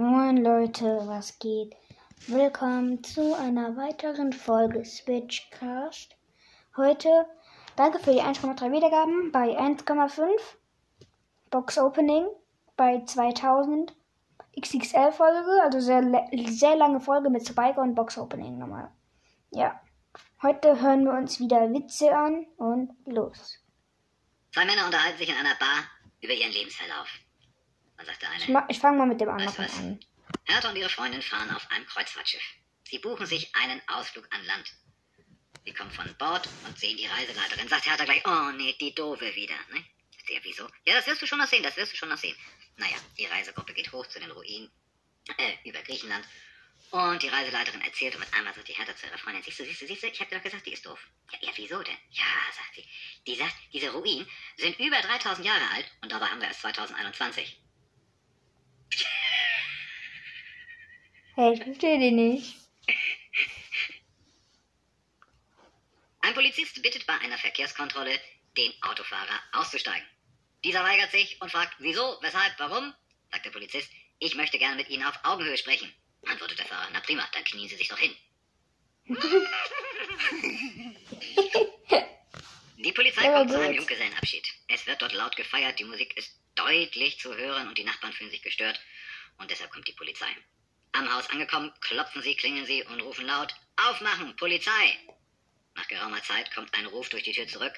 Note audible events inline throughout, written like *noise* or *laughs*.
Moin Leute, was geht? Willkommen zu einer weiteren Folge Switchcast. Heute danke für die 1,3 Wiedergaben bei 1,5 Box Opening bei 2000 XXL Folge, also sehr, sehr lange Folge mit Spike und Box Opening nochmal. Ja, heute hören wir uns wieder Witze an und los. Zwei Männer unterhalten sich in einer Bar über ihren Lebensverlauf. Dann sagt der eine. Ich, ich fange mal mit dem Weißt du anderen an. Hertha und ihre Freundin fahren auf einem Kreuzfahrtschiff. Sie buchen sich einen Ausflug an Land. Sie kommen von Bord und sehen die Reiseleiterin. Sagt Hertha gleich, oh nee, die Dove wieder. Ne? Sagt er, wieso? Ja, das wirst du schon noch sehen, das wirst du schon noch sehen. Naja, die Reisegruppe geht hoch zu den Ruinen äh, über Griechenland. Und die Reiseleiterin erzählt und mit einmal sagt die Hertha zu ihrer Freundin, siehst du, siehst du, siehst du, ich hab dir doch gesagt, die ist doof. Ja, ja, wieso denn? Ja, sagt sie. Die sagt, diese Ruinen sind über 3000 Jahre alt und dabei haben wir erst 2021. Hey, ich verstehe die nicht. Ein Polizist bittet bei einer Verkehrskontrolle, den Autofahrer auszusteigen. Dieser weigert sich und fragt, wieso, weshalb, warum? Sagt der Polizist, ich möchte gerne mit Ihnen auf Augenhöhe sprechen. Antwortet der Fahrer, na prima, dann knien Sie sich doch hin. *laughs* Die Polizei kommt zu einem. Junggesellenabschied. Es wird dort laut gefeiert, die Musik ist deutlich zu hören und die Nachbarn fühlen sich gestört. Und deshalb kommt die Polizei. Am Haus angekommen, klopfen sie, klingeln sie und rufen laut, Aufmachen, Polizei! Nach geraumer Zeit kommt ein Ruf durch die Tür zurück.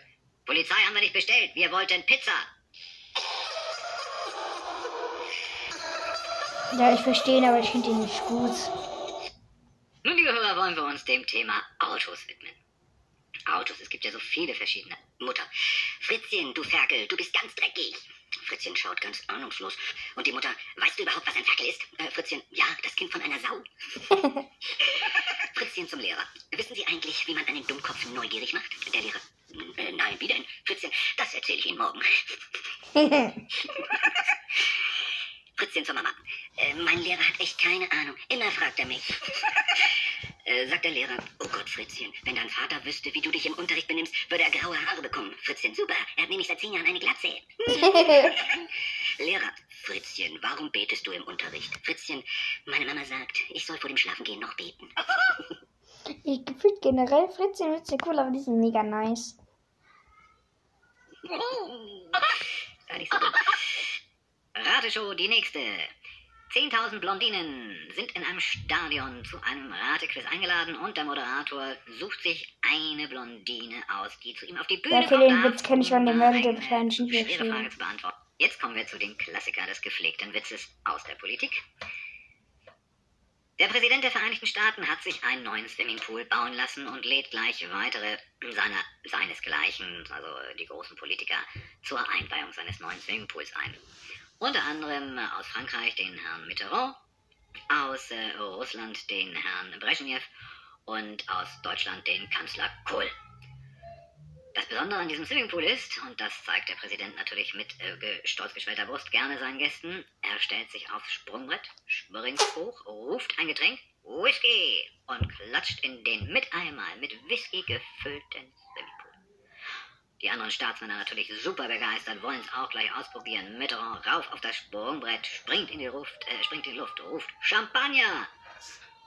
Polizei haben wir nicht bestellt, wir wollten Pizza. Ja, ich verstehe ihn, aber ich finde ihn nicht gut. Nun, liebe Hörer, wollen wir uns dem Thema Autos widmen. Autos, es gibt ja so viele verschiedene. Mutter, Fritzchen, du Ferkel, du bist ganz dreckig. Fritzchen schaut ganz ahnungslos. Und die Mutter, weißt du überhaupt, was ein Ferkel ist? Äh, Fritzchen, ja, das Kind von einer Sau. *laughs* Fritzchen zum Lehrer. Wissen Sie eigentlich, wie man einen Dummkopf neugierig macht? Der Lehrer, äh, nein, wie denn? Fritzchen, das erzähle ich Ihnen morgen. *laughs* Fritzchen zur Mama. Äh, mein Lehrer hat echt keine Ahnung. Immer fragt er mich. Äh, sagt der Lehrer, oh Gott, Fritzchen, wenn dein Vater wüsste, wie du dich im Unterricht benimmst, würde er graue Haare bekommen. Fritzchen, super, er hat nämlich seit zehn Jahren eine Glatze. *laughs* Lehrer, Fritzchen, warum betest du im Unterricht? Fritzchen, meine Mama sagt, ich soll vor dem Schlafengehen noch beten. *laughs* *laughs* Ich finde generell Fritzchen Witze cool, aber die sind mega nice. Gar nicht so dumm. Rateshow, die nächste. 10.000 Blondinen sind in einem Stadion zu einem Ratequiz eingeladen und der Moderator sucht sich eine Blondine aus, die zu ihm auf die Bühne Ja, kommt, den Witz kenn ich werden wir eine wahrscheinlich nicht schwere. Frage zu beantworten. Jetzt kommen wir zu den Klassikern des gepflegten Witzes aus der Politik. Der Präsident der Vereinigten Staaten hat sich einen neuen Swimmingpool bauen lassen und lädt gleich weitere seiner, seinesgleichen, also die großen Politiker, zur Einweihung seines neuen Swimmingpools ein. Unter anderem aus Frankreich den Herrn Mitterrand, aus äh, Russland den Herrn Brezhnev und aus Deutschland den Kanzler Kohl. Das Besondere an diesem Swimmingpool ist, und das zeigt der Präsident natürlich mit äh, stolz geschwellter Brust gerne seinen Gästen, er stellt sich aufs Sprungbrett, springt hoch, ruft ein Getränk, Whisky, und klatscht in den mit einmal mit Whisky gefüllten Swimmingpool. Die anderen Staatsmänner natürlich super begeistert, wollen es auch gleich ausprobieren. Mitterrand rauf auf das Sprungbrett, springt in die Luft, äh, springt in die Luft, ruft Champagner!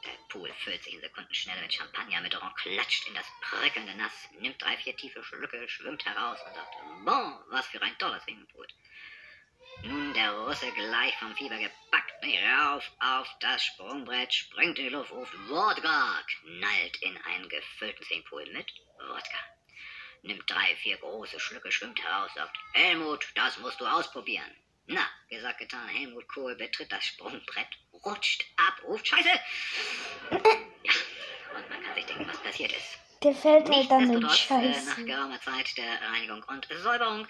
Der Pool füllt sich in Sekundenschnelle mit Champagner. Mitterrand klatscht in das prickelnde Nass, nimmt drei, vier tiefe Schlücke, schwimmt heraus und sagt, bon, was für ein tolles Swimmingpool. Nun der Russe gleich vom Fieber gepackt, rauf auf das Sprungbrett, springt in die Luft, ruft Wodka, knallt in einen gefüllten Swimmingpool mit Wodka. Nimmt drei, vier große Schlücke, schwimmt heraus, sagt, Helmut, das musst du ausprobieren. Na, gesagt, getan, Helmut Kohl betritt das Sprungbrett, rutscht ab, ruft Scheiße. Ja, und man kann sich denken, was passiert ist. Der fällt halt dann in Nichtsdestotrotz, äh, nach Scheiße. geraumer Zeit der Reinigung und Säuberung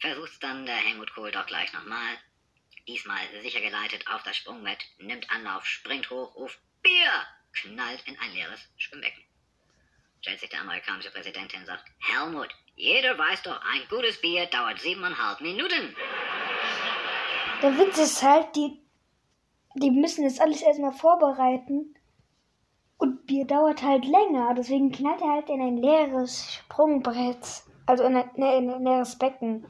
versucht's dann der Helmut Kohl doch gleich nochmal. Diesmal sicher geleitet auf das Sprungbrett, nimmt Anlauf, springt hoch, ruft Bier, knallt in ein leeres Schwimmbecken. Stellt sich der amerikanische Präsident hin und sagt, Helmut, jeder weiß doch, ein gutes Bier dauert siebeneinhalb Minuten. Der Witz ist halt, die, die müssen das alles erstmal vorbereiten. Und Bier dauert halt länger. Deswegen knallt er halt in ein leeres Sprungbrett. Also in ein, ne, in ein leeres Becken.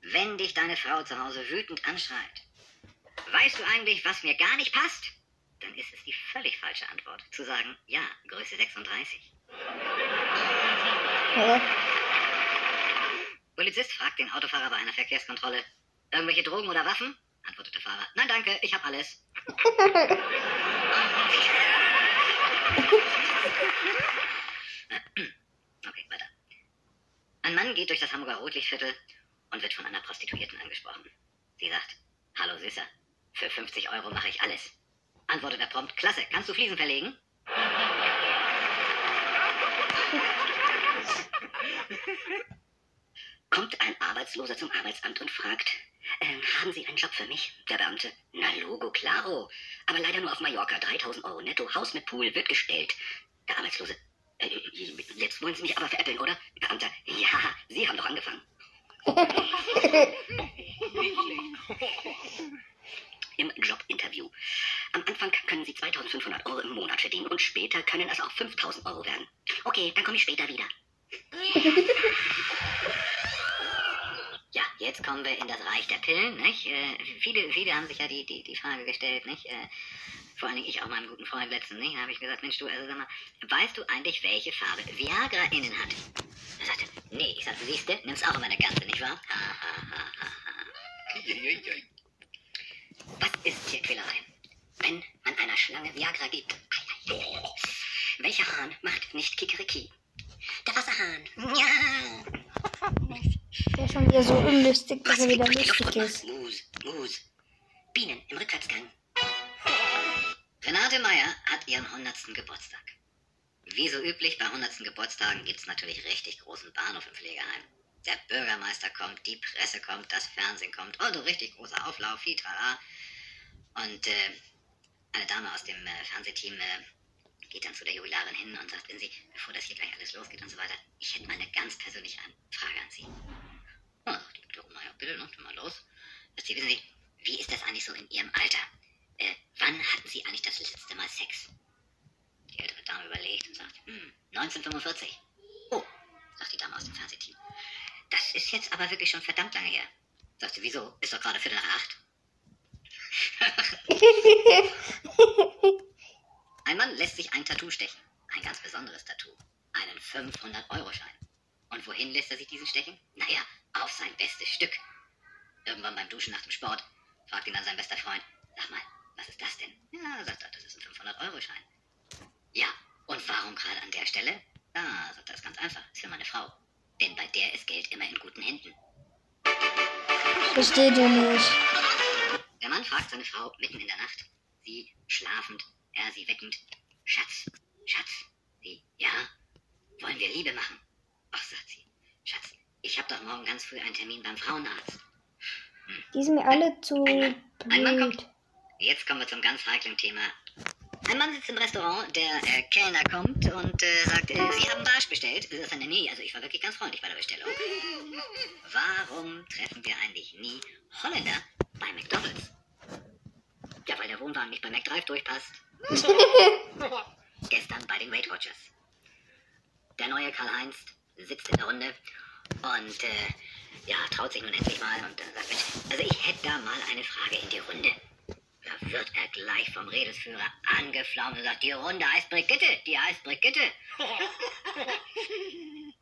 wenn dich deine Frau zu Hause wütend anschreit, weißt du eigentlich, was mir gar nicht passt? Dann ist es die völlig falsche Antwort, zu sagen, ja, Größe 36. Hä? Polizist fragt den Autofahrer bei einer Verkehrskontrolle, irgendwelche Drogen oder Waffen? Antwortet der Fahrer, nein danke, ich hab alles. Okay, weiter. Ein Mann geht durch das Hamburger Rotlichtviertel und wird von einer Prostituierten angesprochen. Sie sagt, hallo Süßer, für 50 Euro mache ich alles. Antwortet er prompt, klasse, kannst du Fliesen verlegen? Kommt ein Arbeitsloser zum Arbeitsamt und fragt, ähm, haben Sie einen Job für mich? Der Beamte, na logo, claro. Aber leider nur auf Mallorca, 3000 Euro netto, Haus mit Pool, wird gestellt. Der Arbeitslose, äh, jetzt wollen Sie mich aber veräppeln, oder? Beamter, ja, Sie haben doch angefangen. *laughs* Im Jobinterview. Am Anfang können Sie 2500 Euro im Monat verdienen und später können es auch 5000 Euro werden. Okay, dann komme ich später wieder. *laughs* Ja, jetzt kommen wir in das Reich der Pillen, nicht? Äh, viele, viele haben sich ja die, die, die Frage gestellt, nicht? Äh, vor allen Dingen ich auch meinem guten Freund letztens, nicht? Da habe ich gesagt, Mensch, du, also sag mal, weißt du eigentlich, welche Farbe Viagra innen hat? Er sagte, nee, ich sagte, siehste, nimmst auch immer eine ganze, nicht wahr? Ha, ha, ha, ha, ha. Was ist Tierquälerei? Wenn man einer Schlange Viagra gibt. Ei, ei, ei. Welcher Hahn macht nicht Kikeriki? Der Wasserhahn. Ja. Der ist schon wieder so unlustig, dass er wieder lustig ist. Mus, Mus. Bienen im Rückwärtsgang. Renate Meyer hat ihren 100. Geburtstag. Wie so üblich bei 100. Geburtstagen gibt es natürlich richtig großen Bahnhof im Pflegeheim. Der Bürgermeister kommt, die Presse kommt, das Fernsehen kommt und ein richtig großer Auflauf, hitala. Und äh, eine Dame aus dem äh, Fernsehteam äh, geht dann zu der Jubilarin hin und sagt, wenn Sie, bevor das hier gleich alles losgeht und so weiter, ich hätte mal eine ganz persönliche Frage an Sie. Oh, sagt die gute Oma, ja bitte, tu mal los. Sie wissen Sie, wie ist das eigentlich so in Ihrem Alter? Äh, wann hatten Sie eigentlich das letzte Mal Sex? Die ältere Dame überlegt und sagt, hm, 1945. Oh, sagt die Dame aus dem Fernsehteam. Das ist jetzt aber wirklich schon verdammt lange her. Sagt sie, wieso? Ist doch gerade Viertel nach acht. *laughs* Ein Mann lässt sich ein Tattoo stechen. Ein ganz besonderes Tattoo. Einen 500-Euro-Schein. Und wohin lässt er sich diesen stechen? Naja, auf sein bestes Stück. Irgendwann beim Duschen nach dem Sport fragt ihn dann sein bester Freund, sag mal, was ist das denn? Ja, sagt er, das ist ein 500-Euro-Schein. Ja, und warum gerade an der Stelle? Ah, sagt er, ist ganz einfach, ist für meine Frau. Denn bei der ist Geld immer in guten Händen. Versteht ihr nicht? Der Mann fragt seine Frau mitten in der Nacht, sie schlafend, er sie weckend, Schatz, Schatz, sie, ja, wollen wir Liebe machen? Ach, sagt sie, Schatz, ich habe doch morgen ganz früh einen Termin beim Frauenarzt. Die sind mir alle zu Ein Mann, ein Mann kommt. Jetzt kommen wir zum ganz heiklen Thema. Ein Mann sitzt im Restaurant, der äh, Kellner kommt und äh, sagt, äh, Sie haben Barsch bestellt. Äh, sagt er, nee, also ich war wirklich ganz freundlich bei der Bestellung. Warum treffen wir eigentlich nie Holländer bei McDonalds? Ja, weil der Wohnwagen nicht bei McDrive durchpasst. *laughs* Gestern bei den Weight Watchers. Der neue Karl-Heinz sitzt in der Runde und äh, ja, traut sich nun endlich mal und äh, sagt, Mensch, also ich hätte da mal eine Frage in die Runde. Da wird er gleich vom Redelsführer angeflaumt und sagt, die Runde heißt Brigitte, die heißt Brigitte. *laughs*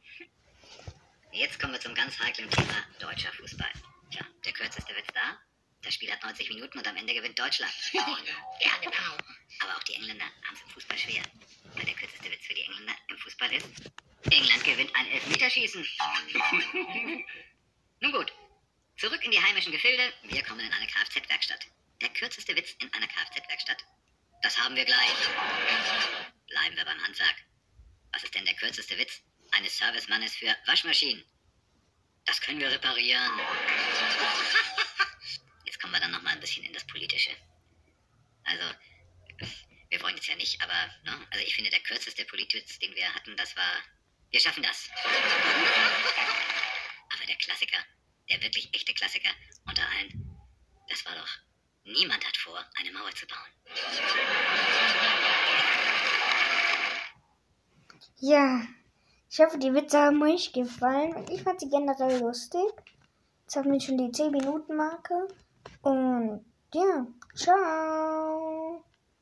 Jetzt kommen wir zum ganz heiklen Thema deutscher Fußball. Tja, der kürzeste Witz da. Das Spiel hat 90 Minuten und am Ende gewinnt Deutschland. ja, genau. Aber auch die Engländer haben es im Fußball schwer. Weil der kürzeste Witz für die Engländer im Fußball ist, England gewinnt ein Elfmeterschießen. *laughs* Nun gut, zurück in die heimischen Gefilde. Wir kommen in eine Kfz-Werkstatt. Der kürzeste Witz in einer Kfz-Werkstatt. Das haben wir gleich. Bleiben wir beim Handwerk. Was ist denn der kürzeste Witz eines Servicemannes für Waschmaschinen? Das können wir reparieren. *laughs* Jetzt kommen wir dann noch mal ein bisschen in das Politische. Also, wir wollen jetzt ja nicht, aber ne, also ich finde, der kürzeste Politwitz, den wir hatten, das war, wir schaffen das. Aber der Klassiker, der wirklich echte Klassiker unter allen, das war doch, niemand hat vor, eine Mauer zu bauen. Ja, ich hoffe, die Witze haben euch gefallen und ich fand sie generell lustig. Jetzt haben wir schon die 10 Minuten Marke. Und ja, ciao.